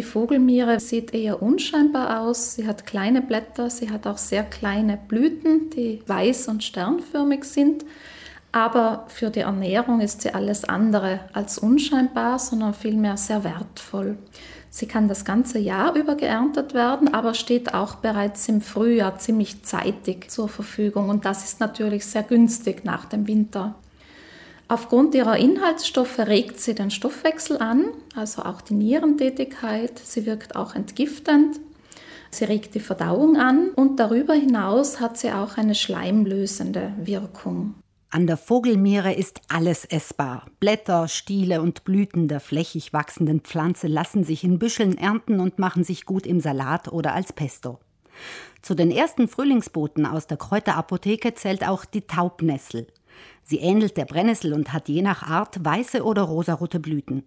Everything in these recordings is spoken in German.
Die Vogelmiere sieht eher unscheinbar aus. Sie hat kleine Blätter, sie hat auch sehr kleine Blüten, die weiß und sternförmig sind. Aber für die Ernährung ist sie alles andere als unscheinbar, sondern vielmehr sehr wertvoll. Sie kann das ganze Jahr über geerntet werden, aber steht auch bereits im Frühjahr ziemlich zeitig zur Verfügung und das ist natürlich sehr günstig nach dem Winter. Aufgrund ihrer Inhaltsstoffe regt sie den Stoffwechsel an, also auch die Nierentätigkeit. Sie wirkt auch entgiftend. Sie regt die Verdauung an und darüber hinaus hat sie auch eine schleimlösende Wirkung. An der Vogelmeere ist alles essbar. Blätter, Stiele und Blüten der flächig wachsenden Pflanze lassen sich in Büscheln ernten und machen sich gut im Salat oder als Pesto. Zu den ersten Frühlingsboten aus der Kräuterapotheke zählt auch die Taubnessel. Sie ähnelt der Brennnessel und hat je nach Art weiße oder rosarote Blüten.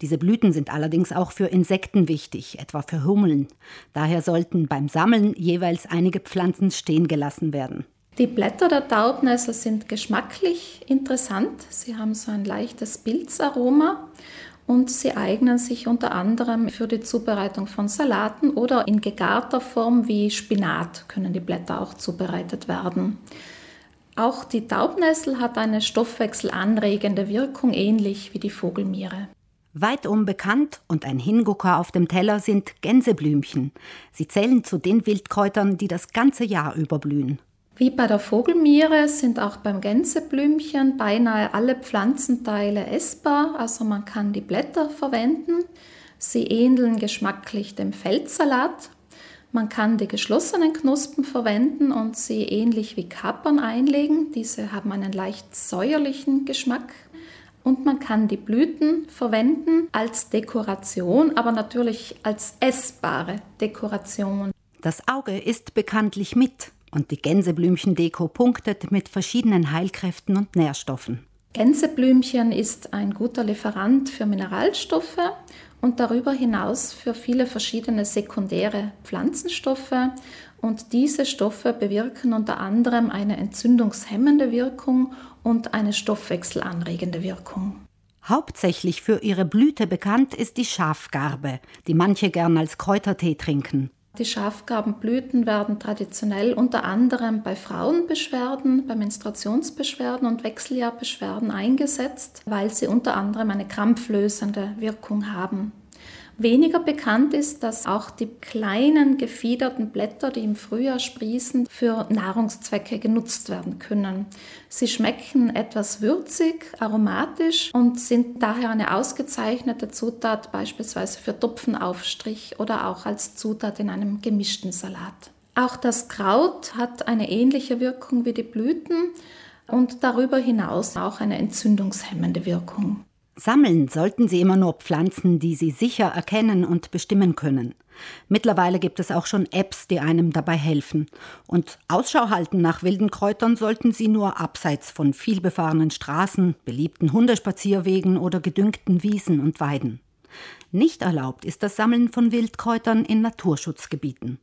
Diese Blüten sind allerdings auch für Insekten wichtig, etwa für Hummeln. Daher sollten beim Sammeln jeweils einige Pflanzen stehen gelassen werden. Die Blätter der Taubnessel sind geschmacklich interessant. Sie haben so ein leichtes Pilzaroma und sie eignen sich unter anderem für die Zubereitung von Salaten oder in gegarter Form wie Spinat können die Blätter auch zubereitet werden. Auch die Taubnessel hat eine stoffwechselanregende Wirkung, ähnlich wie die Vogelmiere. Weit unbekannt und ein Hingucker auf dem Teller sind Gänseblümchen. Sie zählen zu den Wildkräutern, die das ganze Jahr überblühen. Wie bei der Vogelmiere sind auch beim Gänseblümchen beinahe alle Pflanzenteile essbar, also man kann die Blätter verwenden. Sie ähneln geschmacklich dem Feldsalat. Man kann die geschlossenen Knospen verwenden und sie ähnlich wie Kapern einlegen. Diese haben einen leicht säuerlichen Geschmack. Und man kann die Blüten verwenden als Dekoration, aber natürlich als essbare Dekoration. Das Auge ist bekanntlich mit und die Gänseblümchendeko punktet mit verschiedenen Heilkräften und Nährstoffen. Gänseblümchen ist ein guter Lieferant für Mineralstoffe und darüber hinaus für viele verschiedene sekundäre Pflanzenstoffe. Und diese Stoffe bewirken unter anderem eine entzündungshemmende Wirkung und eine stoffwechselanregende Wirkung. Hauptsächlich für ihre Blüte bekannt ist die Schafgarbe, die manche gern als Kräutertee trinken. Die Schafgarbenblüten werden traditionell unter anderem bei Frauenbeschwerden, bei Menstruationsbeschwerden und Wechseljahrbeschwerden eingesetzt, weil sie unter anderem eine krampflösende Wirkung haben. Weniger bekannt ist, dass auch die kleinen gefiederten Blätter, die im Frühjahr sprießen, für Nahrungszwecke genutzt werden können. Sie schmecken etwas würzig, aromatisch und sind daher eine ausgezeichnete Zutat beispielsweise für Topfenaufstrich oder auch als Zutat in einem gemischten Salat. Auch das Kraut hat eine ähnliche Wirkung wie die Blüten und darüber hinaus auch eine entzündungshemmende Wirkung. Sammeln sollten Sie immer nur Pflanzen, die Sie sicher erkennen und bestimmen können. Mittlerweile gibt es auch schon Apps, die einem dabei helfen. Und Ausschau halten nach wilden Kräutern sollten Sie nur abseits von vielbefahrenen Straßen, beliebten Hundespazierwegen oder gedüngten Wiesen und Weiden. Nicht erlaubt ist das Sammeln von Wildkräutern in Naturschutzgebieten.